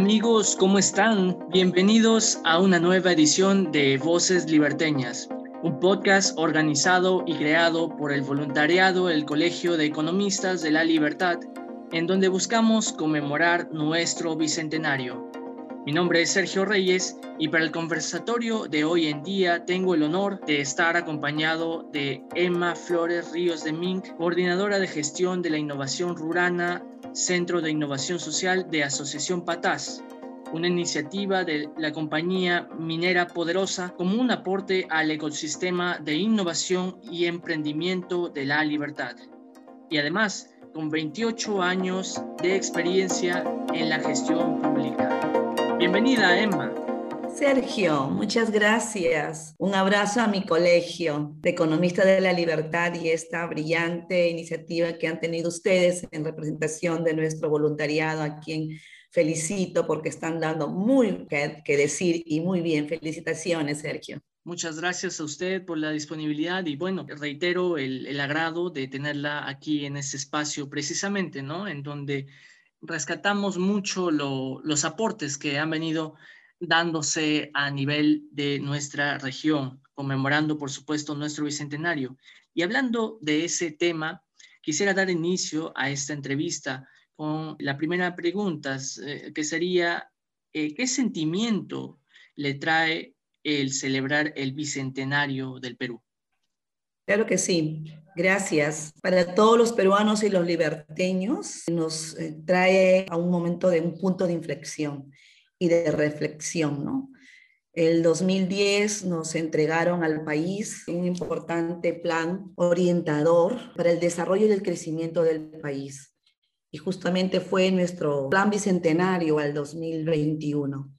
amigos, ¿cómo están? Bienvenidos a una nueva edición de Voces Liberteñas, un podcast organizado y creado por el voluntariado del Colegio de Economistas de la Libertad, en donde buscamos conmemorar nuestro bicentenario. Mi nombre es Sergio Reyes y para el conversatorio de hoy en día tengo el honor de estar acompañado de Emma Flores Ríos de Mink, coordinadora de gestión de la innovación rurana Centro de Innovación Social de Asociación Patás, una iniciativa de la compañía minera poderosa como un aporte al ecosistema de innovación y emprendimiento de la libertad. Y además, con 28 años de experiencia en la gestión pública. Bienvenida, Emma. Sergio, muchas gracias. Un abrazo a mi colegio de Economistas de la Libertad y esta brillante iniciativa que han tenido ustedes en representación de nuestro voluntariado, a quien felicito porque están dando muy que, decir y muy bien. Felicitaciones, Sergio. Muchas gracias a usted por la disponibilidad y bueno, reitero el, el agrado de tenerla aquí en este espacio precisamente, ¿no? En donde rescatamos mucho los aportes que han venido dándose a nivel de nuestra región, conmemorando, por supuesto, nuestro bicentenario. Y hablando de ese tema, quisiera dar inicio a esta entrevista con la primera pregunta, eh, que sería, eh, ¿qué sentimiento le trae el celebrar el bicentenario del Perú? Claro que sí. Gracias. Para todos los peruanos y los liberteños, nos eh, trae a un momento de un punto de inflexión y de reflexión, ¿no? El 2010 nos entregaron al país un importante plan orientador para el desarrollo y el crecimiento del país. Y justamente fue nuestro plan bicentenario al 2021.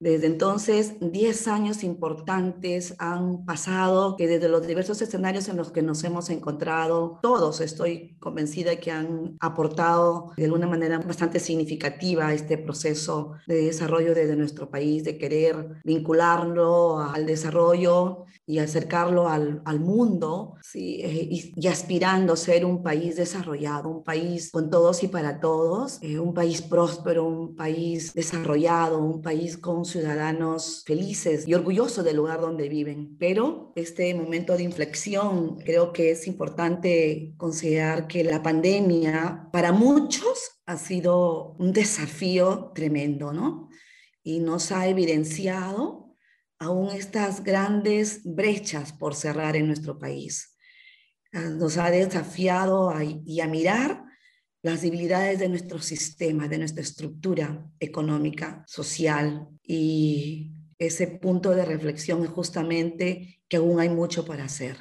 Desde entonces, 10 años importantes han pasado, que desde los diversos escenarios en los que nos hemos encontrado, todos estoy convencida que han aportado de alguna manera bastante significativa a este proceso de desarrollo desde nuestro país, de querer vincularlo al desarrollo y acercarlo al, al mundo, ¿sí? Eh, y, y, aspirando a ser un país desarrollado, un país con todos y para todos, eh, un país próspero, un país desarrollado, un país con ciudadanos felices y orgullosos del lugar donde viven. Pero este momento de inflexión, creo que es importante considerar que la pandemia para muchos ha sido un desafío tremendo, ¿no? Y nos ha evidenciado aún estas grandes brechas por cerrar en nuestro país. Ah, nos ha desafiado a, y a mirar las debilidades de nuestro sistema, de nuestra estructura económica, social y ese punto de reflexión es justamente que aún hay mucho para hacer.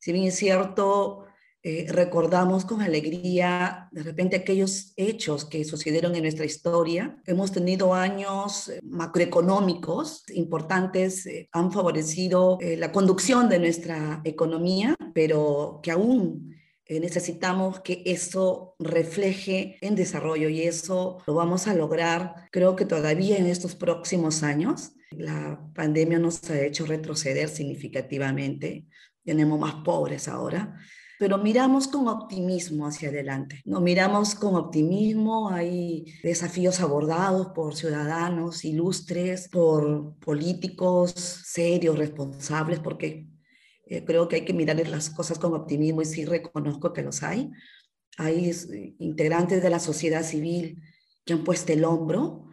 Si bien es cierto, eh, recordamos con alegría de repente aquellos hechos que sucedieron en nuestra historia. Hemos tenido años eh, macroeconómicos importantes, eh, han favorecido la conducción de nuestra economía, pero que aún eh, necesitamos que eso refleje en desarrollo y eso lo vamos a lograr, creo que todavía en estos próximos años. La pandemia nos ha hecho retroceder significativamente, tenemos más pobres ahora, pero miramos con optimismo hacia adelante. No miramos con optimismo, hay desafíos abordados por ciudadanos ilustres, por políticos serios, responsables, porque eh, creo que hay que mirar las cosas con optimismo y sí reconozco que los hay. Hay eh, integrantes de la sociedad civil que han puesto el hombro,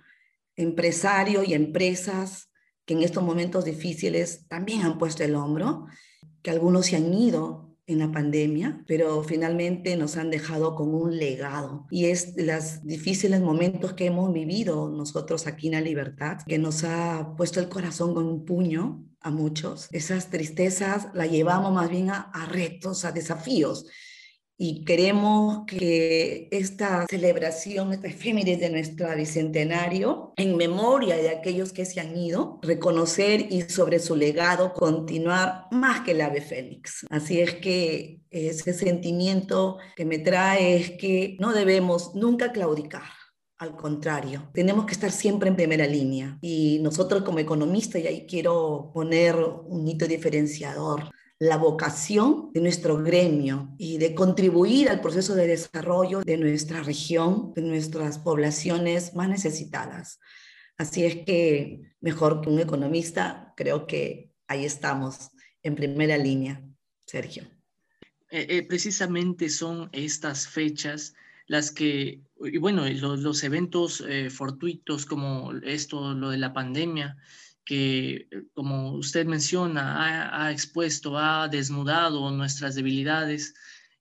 empresarios y empresas que en estos momentos difíciles también han puesto el hombro, que algunos se han ido en la pandemia, pero finalmente nos han dejado con un legado. Y es los difíciles momentos que hemos vivido nosotros aquí en la libertad, que nos ha puesto el corazón con un puño a muchos. Esas tristezas la llevamos más bien a, retos, a desafíos. Y queremos que esta celebración, esta efeméride de nuestro bicentenario, en memoria de aquellos que se han ido, reconocer y sobre su legado continuar más que el ave fénix. Así es que ese sentimiento que me trae es que no debemos nunca claudicar al contrario, tenemos que estar siempre en primera línea. Y nosotros como economistas, y ahí quiero poner un hito diferenciador, la vocación de nuestro gremio y de contribuir al proceso de desarrollo de nuestra región, de nuestras poblaciones más necesitadas. Así es que mejor que un economista, creo que ahí estamos en primera línea, Sergio. Eh, eh, precisamente son estas fechas las que, y bueno, los, eventos eh, fortuitos como esto, lo de la pandemia, que, como usted menciona, ha, expuesto, ha desnudado nuestras debilidades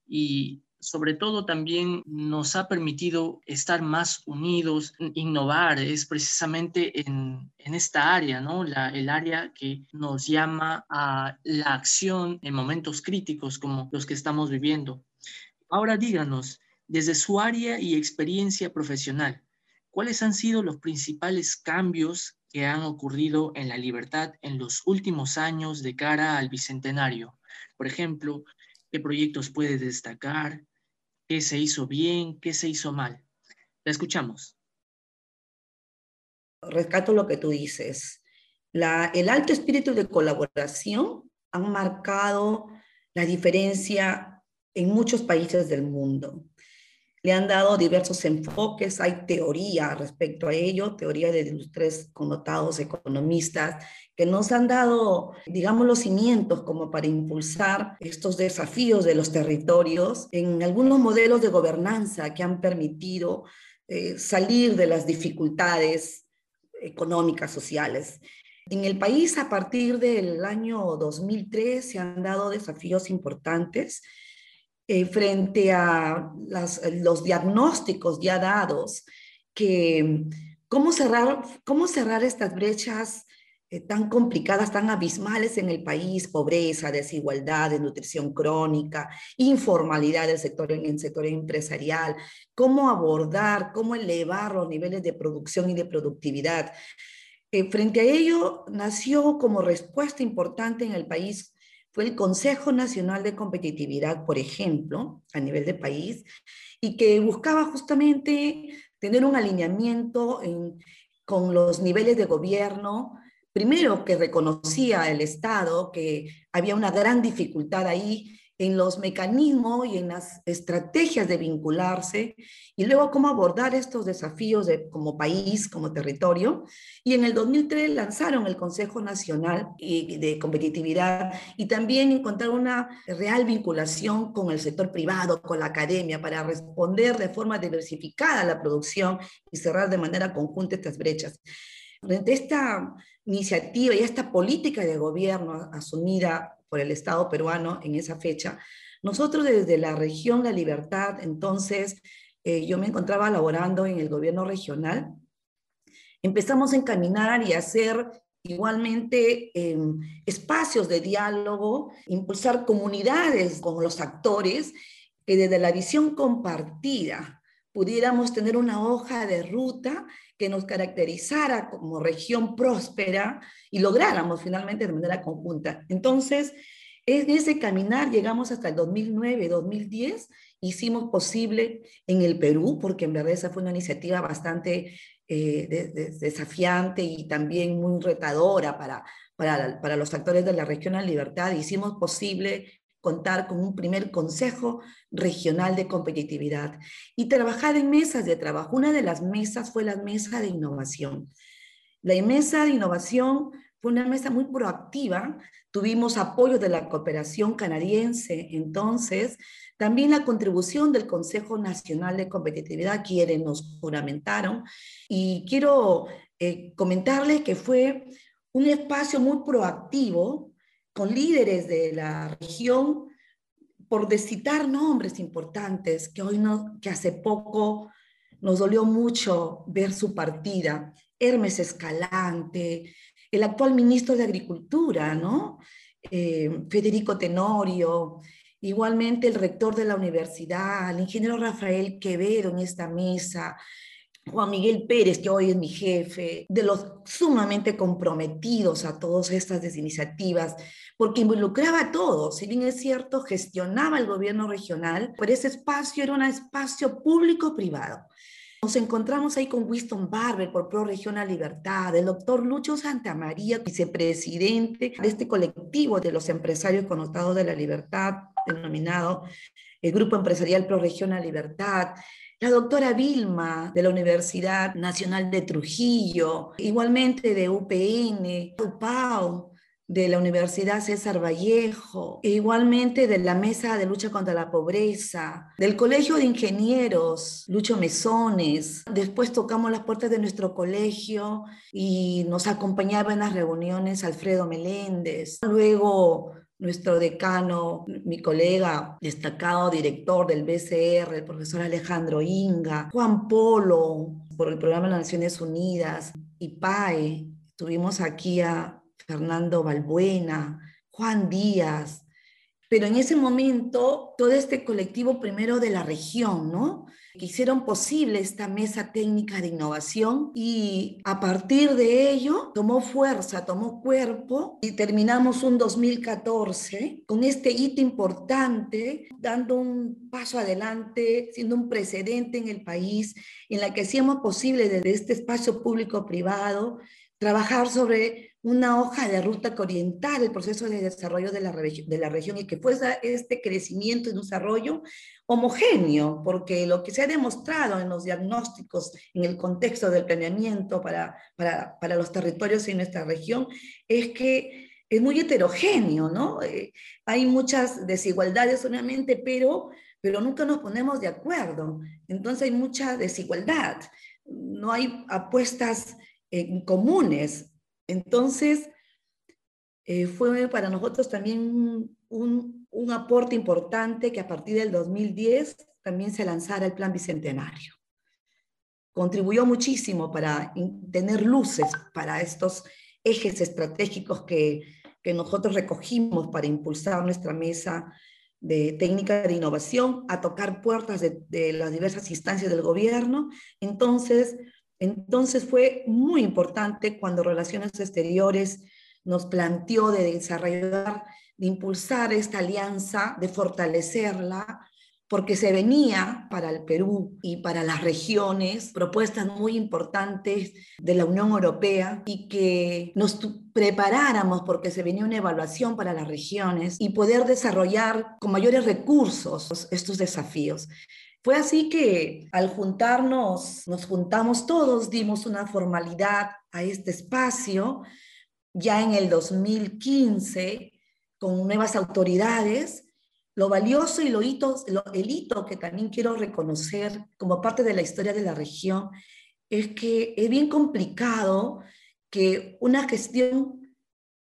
y sobre todo también nos ha permitido estar más unidos, innovar, es precisamente en, esta área, ¿no? La, el área que nos llama a la acción en momentos críticos como los que estamos viviendo. Ahora díganos, desde su área y experiencia profesional, ¿cuáles han sido los principales cambios que han ocurrido en la libertad en los últimos años de cara al bicentenario. Por ejemplo, qué proyectos puede destacar, qué se hizo bien, qué se hizo mal. La escuchamos. Rescato lo que tú dices. el alto espíritu de colaboración han marcado la diferencia en muchos países del mundo le han dado diversos enfoques, hay teoría respecto a ello, teoría de los tres connotados economistas, que nos han dado, digamos, los cimientos como para impulsar estos desafíos de los territorios en algunos modelos de gobernanza que han permitido eh, salir de las dificultades económicas, sociales. En el país, a partir del año 2003, se han dado desafíos importantes eh, frente a los diagnósticos ya dados, que cómo cerrar, cómo cerrar estas brechas eh, tan complicadas, tan abismales en el país, pobreza, desigualdad, nutrición crónica, informalidad del sector, en el sector empresarial, cómo abordar, cómo elevar los niveles de producción y de productividad. Eh, frente a ello, nació como respuesta importante en el país fue el Consejo Nacional de Competitividad, por ejemplo, a nivel de país, y que buscaba justamente tener un alineamiento con los niveles de gobierno, primero que reconocía el Estado que había una gran dificultad ahí en los mecanismos y en las estrategias de vincularse y luego cómo abordar estos desafíos de, como país, como territorio. Y en el 2003 lanzaron el Consejo Nacional de Competitividad y también encontrar una real vinculación con el sector privado, con la academia, para responder de forma diversificada a la producción y cerrar de manera conjunta estas brechas. Frente esta iniciativa y esta política de gobierno asumida por el Estado peruano en esa fecha. Nosotros desde la región La Libertad, entonces, eh, yo me encontraba laborando en el gobierno regional, empezamos a encaminar y a hacer igualmente em, espacios de diálogo, impulsar comunidades con los actores, que desde la visión compartida pudiéramos tener una hoja de ruta que nos caracterizara como región próspera y lográramos finalmente de manera conjunta. Entonces, en ese caminar llegamos hasta el 2009, 2010, hicimos posible en el Perú, porque en verdad esa fue una iniciativa bastante eh, desafiante y también muy retadora para, para, para los actores de la región en libertad, hicimos posible contar con un primer consejo regional de competitividad y trabajar en mesas de trabajo. Una de las mesas fue la mesa de innovación. La mesa de innovación fue una mesa muy proactiva, tuvimos apoyo de la cooperación canadiense, entonces también la contribución del Consejo Nacional de Competitividad, quienes nos juramentaron, y quiero eh, comentarles que fue un espacio muy proactivo con líderes de la región, por citar nombres importantes, que hoy no, que hace poco nos dolió mucho ver su partida. Hermes Escalante, el actual ministro de Agricultura, ¿no? Eh, Federico Tenorio, igualmente el rector de la universidad, el ingeniero Rafael Quevedo en esta mesa, Juan Miguel Pérez, que hoy es mi jefe, de los sumamente comprometidos a todas estas iniciativas, porque involucraba a todos, si bien es cierto, gestionaba el gobierno regional, pero ese espacio era un espacio público-privado. Nos encontramos ahí con Winston Barber por Pro Regional Libertad, el doctor Lucho Santamaría, vicepresidente de este colectivo de los empresarios connotados de la libertad, denominado el Grupo Empresarial Pro Regional Libertad, la doctora Vilma de la Universidad Nacional de Trujillo, igualmente de UPN, UPAO, de la Universidad César Vallejo, e igualmente de la Mesa de Lucha contra la Pobreza, del Colegio de Ingenieros, Lucho Mesones. Después tocamos las puertas de nuestro colegio y nos acompañaba en las reuniones Alfredo Meléndez. Luego nuestro decano, mi colega destacado director del BCR, el profesor Alejandro Inga, Juan Polo, por el programa de las Naciones Unidas, y PAE. Tuvimos aquí a Fernando Balbuena, Juan Díaz, pero en ese momento todo este colectivo primero de la región, ¿no? Que hicieron posible esta mesa técnica de innovación y a partir de ello tomó fuerza, tomó cuerpo y terminamos un 2014 con este hito importante, dando un paso adelante, siendo un precedente en el país en la que hacíamos posible desde este espacio público-privado trabajar sobre una hoja de ruta que orientara el proceso de desarrollo de la, de la región y que fuese este crecimiento y desarrollo homogéneo, porque lo que se ha demostrado en los diagnósticos, en el contexto del planeamiento para, para, para los territorios en nuestra región, es que es muy heterogéneo, ¿no? Eh, hay muchas desigualdades, obviamente, pero, pero nunca nos ponemos de acuerdo. Entonces hay mucha desigualdad. No hay apuestas eh, comunes entonces, eh, fue para nosotros también un, un, aporte importante que a partir del 2010 también se lanzara el Plan Bicentenario. Contribuyó muchísimo para tener luces para estos ejes estratégicos que, que nosotros recogimos para impulsar nuestra mesa de técnica de innovación, a tocar puertas de, de las diversas instancias del gobierno. Entonces, entonces fue muy importante cuando Relaciones Exteriores nos planteó de desarrollar, de impulsar esta alianza, de fortalecerla, porque se venía para el Perú y para las regiones propuestas muy importantes de la Unión Europea y que nos preparáramos porque se venía una evaluación para las regiones y poder desarrollar con mayores recursos estos desafíos. Fue así que al juntarnos, nos juntamos todos, dimos una formalidad a este espacio, ya en el 2015, con nuevas autoridades. Lo valioso y lo hito, el hito que también quiero reconocer como parte de la historia de la región es que es bien complicado que una gestión,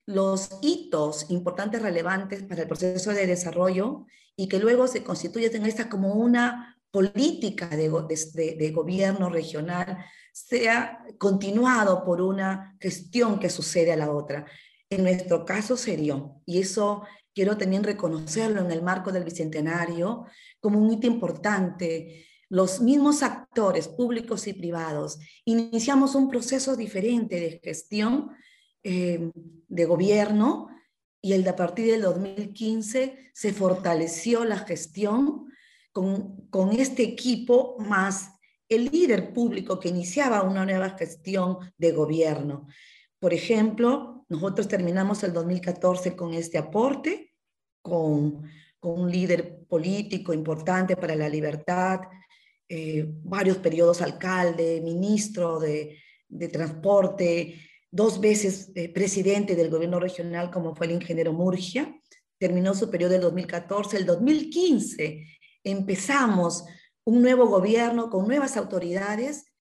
los hitos importantes, relevantes para el proceso de desarrollo y que luego se constituyen en esta como una política de, gobierno regional sea continuado por una gestión que sucede a la otra. En nuestro caso sería, y eso quiero también reconocerlo en el marco del Bicentenario como un hito importante, los mismos actores públicos y privados iniciamos un proceso diferente de gestión eh, de gobierno y el a partir del 2015 se fortaleció la gestión con, este equipo más el líder público que iniciaba una nueva gestión de gobierno. Por ejemplo, nosotros terminamos el 2014 con este aporte, con, un líder político importante para la libertad, eh, varios periodos alcalde, ministro de, transporte, dos veces eh, presidente del gobierno regional como fue el ingeniero Murgia, terminó su periodo del 2014, el 2015 empezamos un nuevo gobierno con nuevas autoridades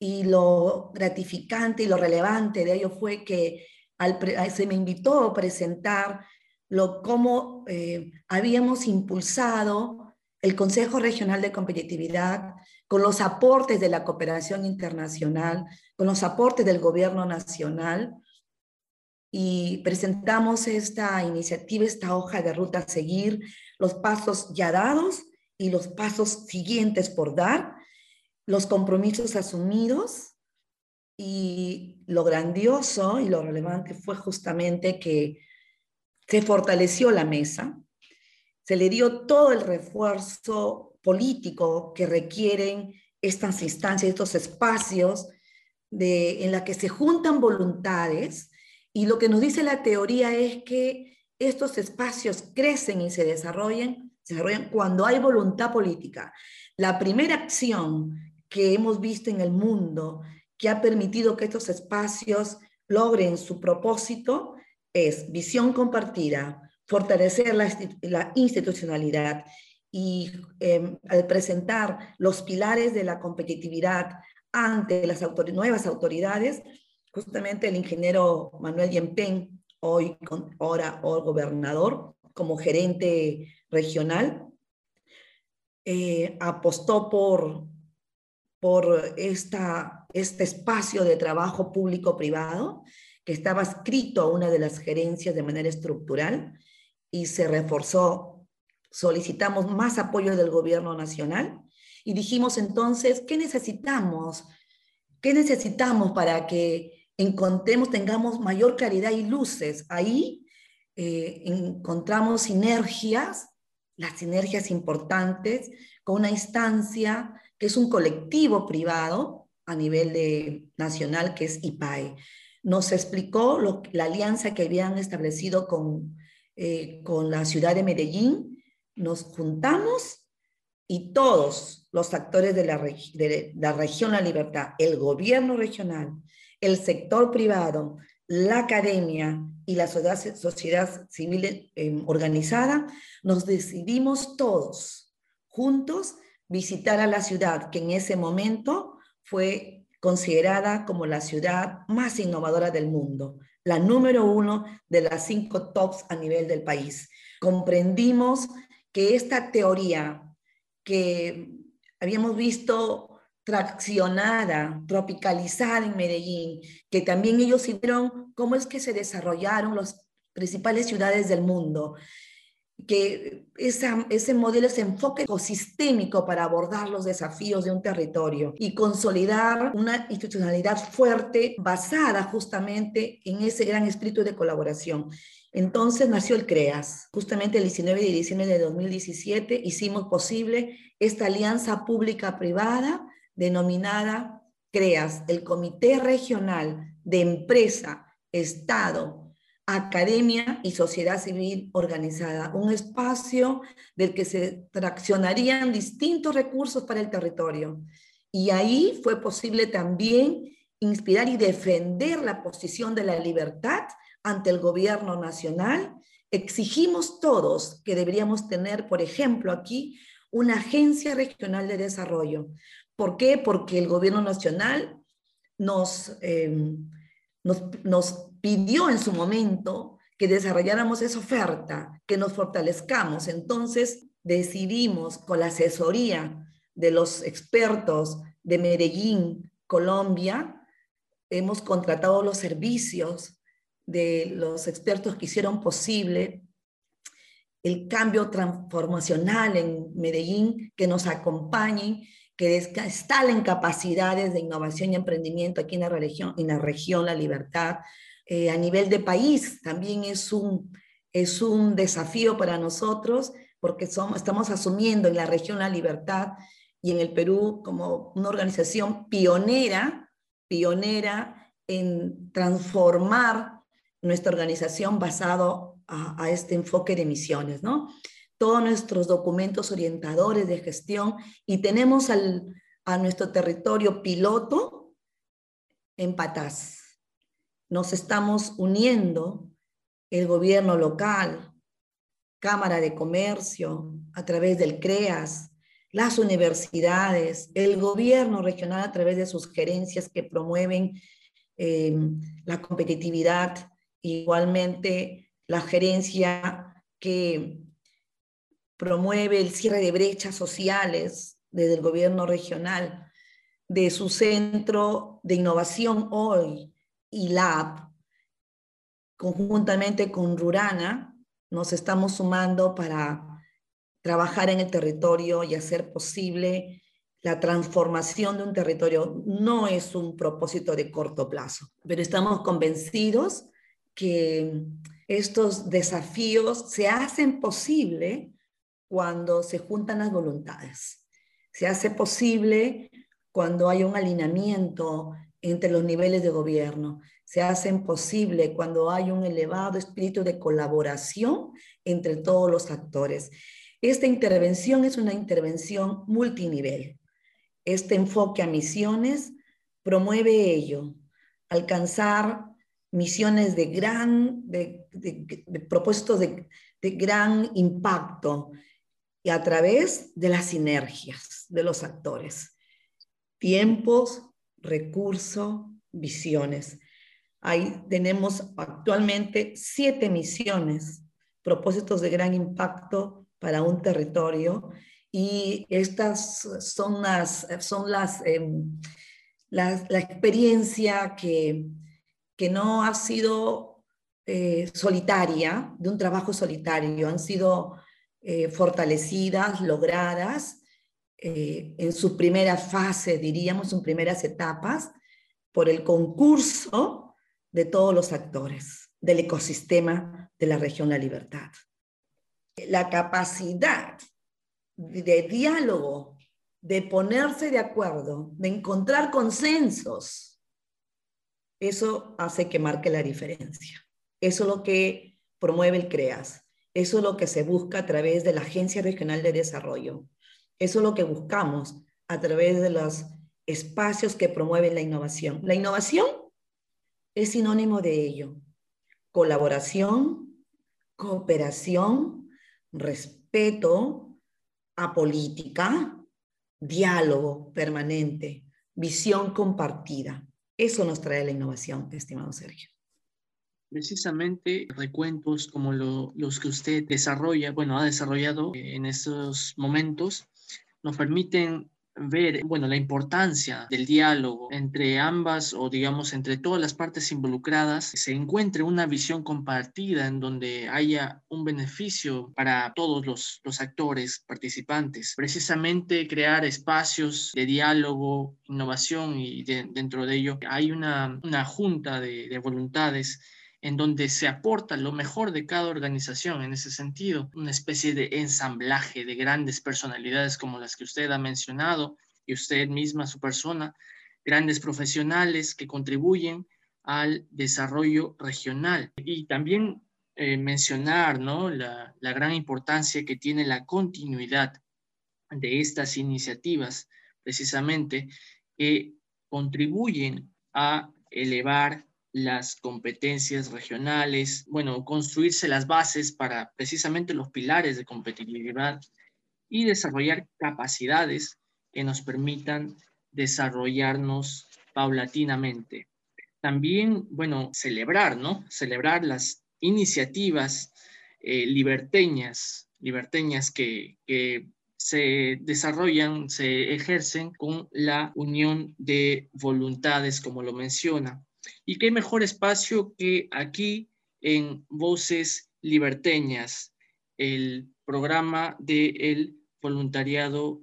y lo gratificante y lo relevante de ello fue que se me invitó a presentar lo, cómo eh, habíamos impulsado el Consejo Regional de Competitividad con los aportes de la cooperación internacional, con los aportes del gobierno nacional, y presentamos esta iniciativa, esta hoja de ruta a seguir, los pasos ya dados y los pasos siguientes por dar, los compromisos asumidos y lo grandioso y lo relevante fue justamente que se fortaleció la mesa, se le dio todo el refuerzo político que requieren estas instancias, estos espacios de, en la que se juntan voluntades. Y lo que nos dice la teoría es que estos espacios crecen y se desarrollan, se desarrollan cuando hay voluntad política. La primera acción que hemos visto en el mundo que ha permitido que estos espacios logren su propósito es visión compartida, fortalecer la, institucionalidad y em, al presentar los pilares de la competitividad ante las nuevas autoridades, justamente el ingeniero Manuel Yempen, hoy ahora hoy gobernador, como gerente regional, eh, apostó por, por esta, este espacio de trabajo público-privado que estaba escrito a una de las gerencias de manera estructural y se reforzó. Solicitamos más apoyo del gobierno nacional y dijimos entonces, ¿qué necesitamos? ¿Qué necesitamos para que encontremos, tengamos mayor claridad y luces? Ahí eh, encontramos sinergias, las sinergias importantes, con una instancia que es un colectivo privado a nivel de, nacional, que es IPAE nos explicó la alianza que habían establecido con, eh, con la ciudad de Medellín. Nos juntamos y todos los actores de la, de la región La Libertad, el gobierno regional, el sector privado, la academia y la sociedad, civil eh, organizada, nos decidimos todos juntos visitar a la ciudad que en ese momento fue considerada como la ciudad más innovadora del mundo, la número uno de las cinco tops a nivel del país. Comprendimos que esta teoría que habíamos visto traccionada, tropicalizada en Medellín, que también ellos vieron cómo es que se desarrollaron las principales ciudades del mundo, que ese modelo, ese enfoque ecosistémico para abordar los desafíos de un territorio y consolidar una institucionalidad fuerte basada justamente en ese gran espíritu de colaboración. Entonces nació el CREAS. Justamente el 19 de diciembre de 2017 hicimos posible esta alianza pública-privada denominada CREAS, el Comité Regional de Empresa, Estado, academia y sociedad civil organizada, un espacio del que se traccionarían distintos recursos para el territorio. Y ahí fue posible también inspirar y defender la posición de la libertad ante el gobierno nacional. Exigimos todos que deberíamos tener, por ejemplo, aquí una agencia regional de desarrollo. ¿Por qué? Porque el gobierno nacional nos, eh, nos, nos pidió en su momento que desarrolláramos esa oferta, que nos fortalezcamos. Entonces decidimos con la asesoría de los expertos de Medellín, Colombia, hemos contratado los servicios de los expertos que hicieron posible el cambio transformacional en Medellín, que nos acompañen, que instalen capacidades de innovación y emprendimiento aquí en la región, en la, región la Libertad, eh, a nivel de país también es un, es un desafío para nosotros porque somos, estamos asumiendo en la región la libertad y en el Perú como una organización pionera, pionera en transformar nuestra organización basado a, este enfoque de misiones, ¿no? Todos nuestros documentos orientadores de gestión y tenemos al, a nuestro territorio piloto en Patás nos estamos uniendo el gobierno local, Cámara de Comercio, a través del CREAS, las universidades, el gobierno regional a través de sus gerencias que promueven eh, la competitividad, igualmente la gerencia que promueve el cierre de brechas sociales desde el gobierno regional, de su centro de innovación hoy, y Lab, conjuntamente con Rurana, nos estamos sumando para trabajar en el territorio y hacer posible la transformación de un territorio. No es un propósito de corto plazo, pero estamos convencidos que estos desafíos se hacen posible cuando se juntan las voluntades. Se hace posible cuando hay un alineamiento entre los niveles de gobierno. Se hacen posible cuando hay un elevado espíritu de colaboración entre todos los actores. Esta intervención es una intervención multinivel. Este enfoque a misiones promueve ello, alcanzar misiones de gran, de, propósitos de, de gran impacto y a través de las sinergias de los actores. Tiempos, recursos, visiones. Ahí tenemos actualmente siete misiones, propósitos de gran impacto para un territorio y estas son las, son las, em, la, experiencia que, que no ha sido eh, solitaria, de un trabajo solitario, han sido eh, fortalecidas, logradas eh, en su primera fase, diríamos, en primeras etapas, por el concurso de todos los actores del ecosistema de la región La Libertad. La capacidad de diálogo, de ponerse de acuerdo, de encontrar consensos, eso hace que marque la diferencia. Eso es lo que promueve el CREAS. Eso es lo que se busca a través de la Agencia Regional de Desarrollo. Eso es lo que buscamos a través de los espacios que promueven la innovación. La innovación es sinónimo de ello. Colaboración, cooperación, respeto, apolítica, diálogo permanente, visión compartida. Eso nos trae la innovación, estimado Sergio. Precisamente recuentos como los que usted desarrolla, bueno, ha desarrollado en estos momentos, nos permiten ver, bueno, la importancia del diálogo entre ambas o digamos entre todas las partes involucradas, se encuentre una visión compartida en donde haya un beneficio para todos los, actores participantes. Precisamente crear espacios de diálogo, innovación y dentro de ello hay una, junta de voluntades en donde se aporta lo mejor de cada organización en ese sentido, una especie de ensamblaje de grandes personalidades como las que usted ha mencionado y usted misma, su persona, grandes profesionales que contribuyen al desarrollo regional. Y también eh, mencionar ¿no? la, la gran importancia que tiene la continuidad de estas iniciativas, precisamente, que contribuyen a elevar las competencias regionales, bueno, construirse las bases para precisamente los pilares de competitividad y desarrollar capacidades que nos permitan desarrollarnos paulatinamente. También, bueno, celebrar, ¿no? Celebrar las iniciativas eh, liberteñas, liberteñas que, que se desarrollan, se ejercen con la unión de voluntades, como lo menciona. Y qué mejor espacio que aquí en Voces Liberteñas, el programa del voluntariado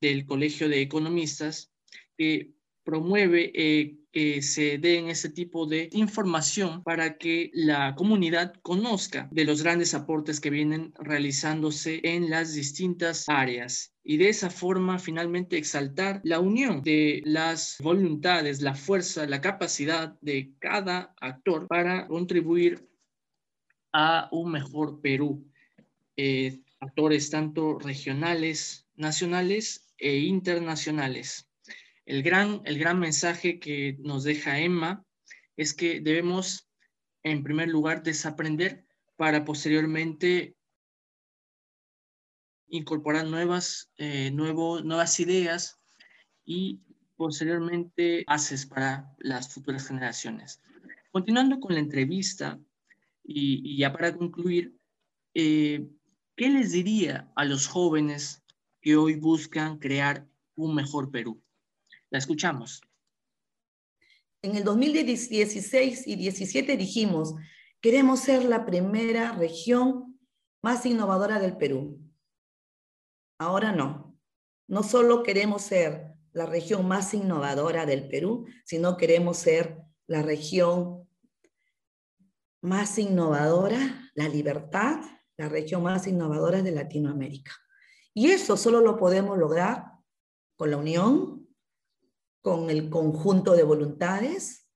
del Colegio de Economistas, que promueve eh, se den ese tipo de información para que la comunidad conozca de los grandes aportes que vienen realizándose en las distintas áreas y de esa forma finalmente exaltar la unión de las voluntades, la fuerza, la capacidad de cada actor para contribuir a un mejor Perú. Eh, actores tanto regionales, nacionales e internacionales. El gran, el gran mensaje que nos deja Emma es que debemos, en primer lugar, desaprender para posteriormente incorporar nuevas, eh, nuevas ideas y posteriormente bases para las futuras generaciones. Continuando con la entrevista y, ya para concluir, eh, ¿qué les diría a los jóvenes que hoy buscan crear un mejor Perú? La escuchamos. En el 2016 y 17 dijimos, queremos ser la primera región más innovadora del Perú. Ahora no. No solo queremos ser la región más innovadora del Perú, sino queremos ser la región más innovadora, la libertad, la región más innovadora de Latinoamérica. Y eso solo lo podemos lograr con la unión, con el conjunto de voluntades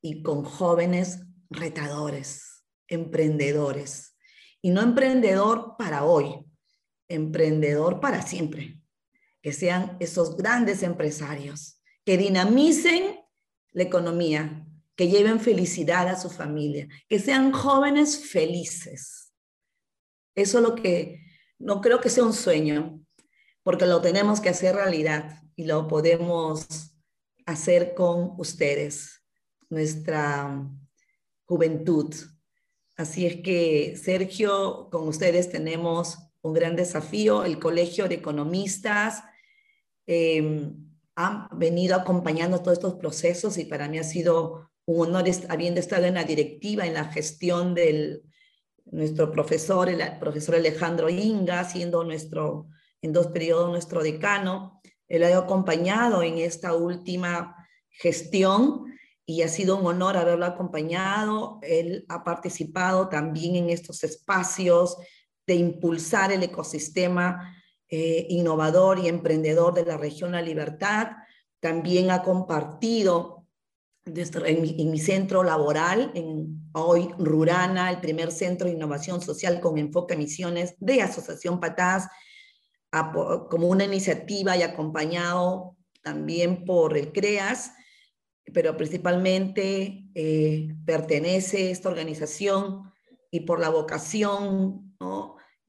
y con jóvenes retadores, emprendedores. Y no emprendedor para hoy, emprendedor para siempre. Que sean esos grandes empresarios que dinamicen la economía, que lleven felicidad a su familia, que sean jóvenes felices. Eso es lo que no creo que sea un sueño, porque lo tenemos que hacer realidad y lo podemos hacer con ustedes, nuestra juventud. Así es que, Sergio, con ustedes tenemos un gran desafío. El Colegio de Economistas eh, ha venido acompañando todos estos procesos y para mí ha sido un honor habiendo estado en la directiva, en la gestión del nuestro profesor, el profesor Alejandro Inga, siendo nuestro, en dos periodos nuestro decano. Él ha acompañado en esta última gestión y ha sido un honor haberlo acompañado. Él ha participado también en estos espacios de impulsar el ecosistema eh, innovador y emprendedor de la región La Libertad. También ha compartido en mi, centro laboral, en hoy Rurana, el primer centro de innovación social con enfoque a misiones de Asociación Patás, como una iniciativa y acompañado también por el CREAS, pero principalmente eh, pertenece esta organización y por la vocación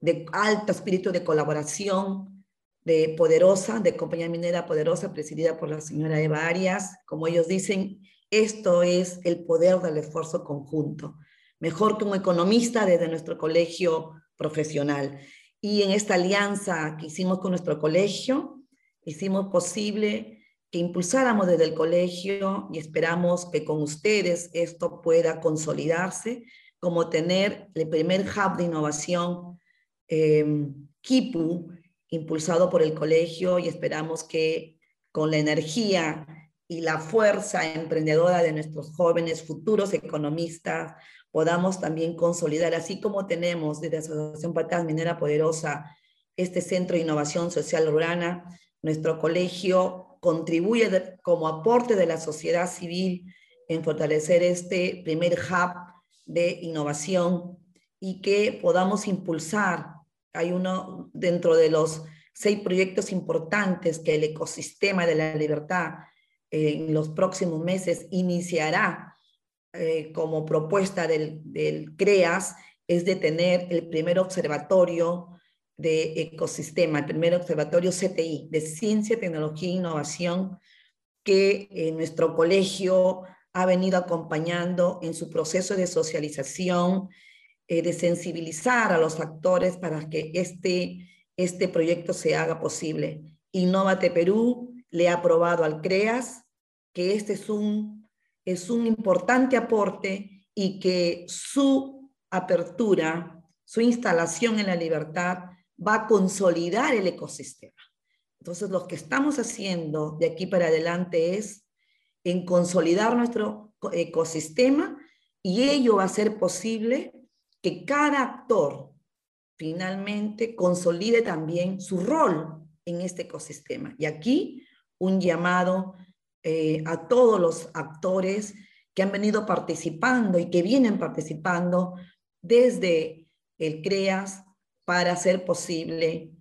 de alto espíritu de colaboración, de poderosa, de compañía minera poderosa, presidida por la señora Eva Arias, como ellos dicen, esto es el poder del esfuerzo conjunto. Mejor que un economista desde nuestro colegio profesional. Y en esta alianza que hicimos con nuestro colegio, hicimos posible que impulsáramos desde el colegio y esperamos que con ustedes esto pueda consolidarse como tener el primer hub de innovación eh, KIPU impulsado por el colegio y esperamos que con la energía y la fuerza emprendedora de nuestros jóvenes futuros economistas podamos también consolidar, así como tenemos desde Asociación Patas Minera Poderosa este Centro de Innovación Social Urbana, nuestro colegio contribuye como aporte de la sociedad civil en fortalecer este primer hub de innovación y que podamos impulsar. Hay uno dentro de los seis proyectos importantes que el ecosistema de la libertad en los próximos meses iniciará eh, como propuesta del, CREAS es de tener el primer observatorio de ecosistema, el primer observatorio CTI, de ciencia, tecnología e innovación, que eh, nuestro colegio ha venido acompañando en su proceso de socialización, eh, de sensibilizar a los actores para que este, este proyecto se haga posible. Innovate Perú le ha aprobado al CREAS que este es un, es un importante aporte y que su apertura, su instalación en la libertad va a consolidar el ecosistema. Entonces, lo que estamos haciendo de aquí para adelante es en consolidar nuestro ecosistema y ello va a ser posible que cada actor finalmente consolide también su rol en este ecosistema. Y aquí un llamado eh, a todos los actores que han venido participando y que vienen participando desde el CREAS para hacer posible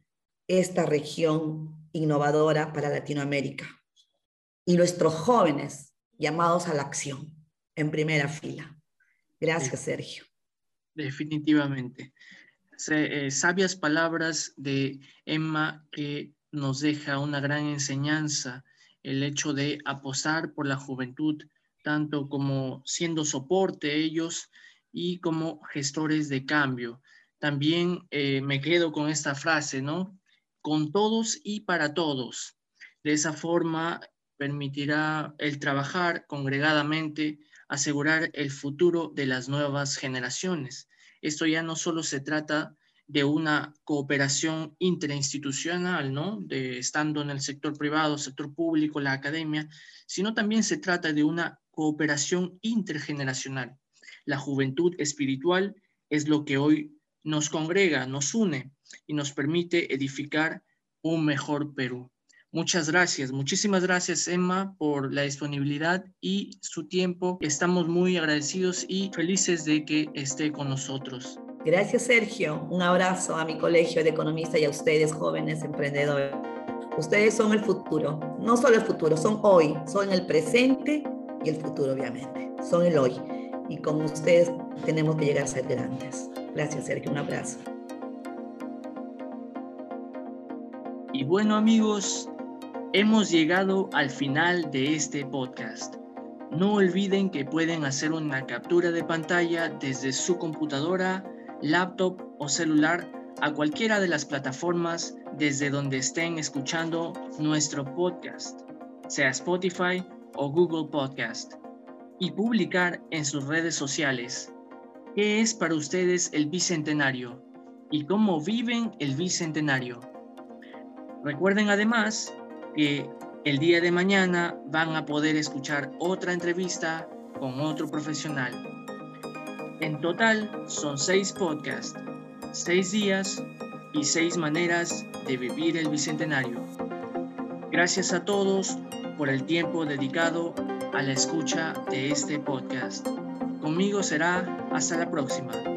esta región innovadora para Latinoamérica. Y nuestros jóvenes llamados a la acción en primera fila. Gracias, Sergio. Definitivamente. Eh, sabias palabras de Emma que nos deja una gran enseñanza el hecho de apostar por la juventud, tanto como siendo soporte ellos y como gestores de cambio. También eh, me quedo con esta frase, ¿no? Con todos y para todos. De esa forma permitirá el trabajar congregadamente, asegurar el futuro de las nuevas generaciones. Esto ya no solo se trata de una cooperación interinstitucional, ¿no? De estando en el sector privado, sector público, la academia, sino también se trata de una cooperación intergeneracional. La juventud espiritual es lo que hoy nos congrega, nos une y nos permite edificar un mejor Perú. Muchas gracias, muchísimas gracias Emma por la disponibilidad y su tiempo. Estamos muy agradecidos y felices de que esté con nosotros. Gracias Sergio, un abrazo a mi colegio de economistas y a ustedes jóvenes emprendedores. Ustedes son el futuro, no solo el futuro, son hoy, son el presente y el futuro obviamente, son el hoy. Y con ustedes tenemos que llegar a ser grandes. Gracias Sergio, un abrazo. Y bueno amigos, hemos llegado al final de este podcast. No olviden que pueden hacer una captura de pantalla desde su computadora, laptop o celular a cualquiera de las plataformas desde donde estén escuchando nuestro podcast, sea Spotify o Google Podcast, y publicar en sus redes sociales qué es para ustedes el Bicentenario y cómo viven el Bicentenario. Recuerden además que el día de mañana van a poder escuchar otra entrevista con otro profesional. En total son seis podcasts, seis días y seis maneras de vivir el Bicentenario. Gracias a todos por el tiempo dedicado a la escucha de este podcast. Conmigo será hasta la próxima.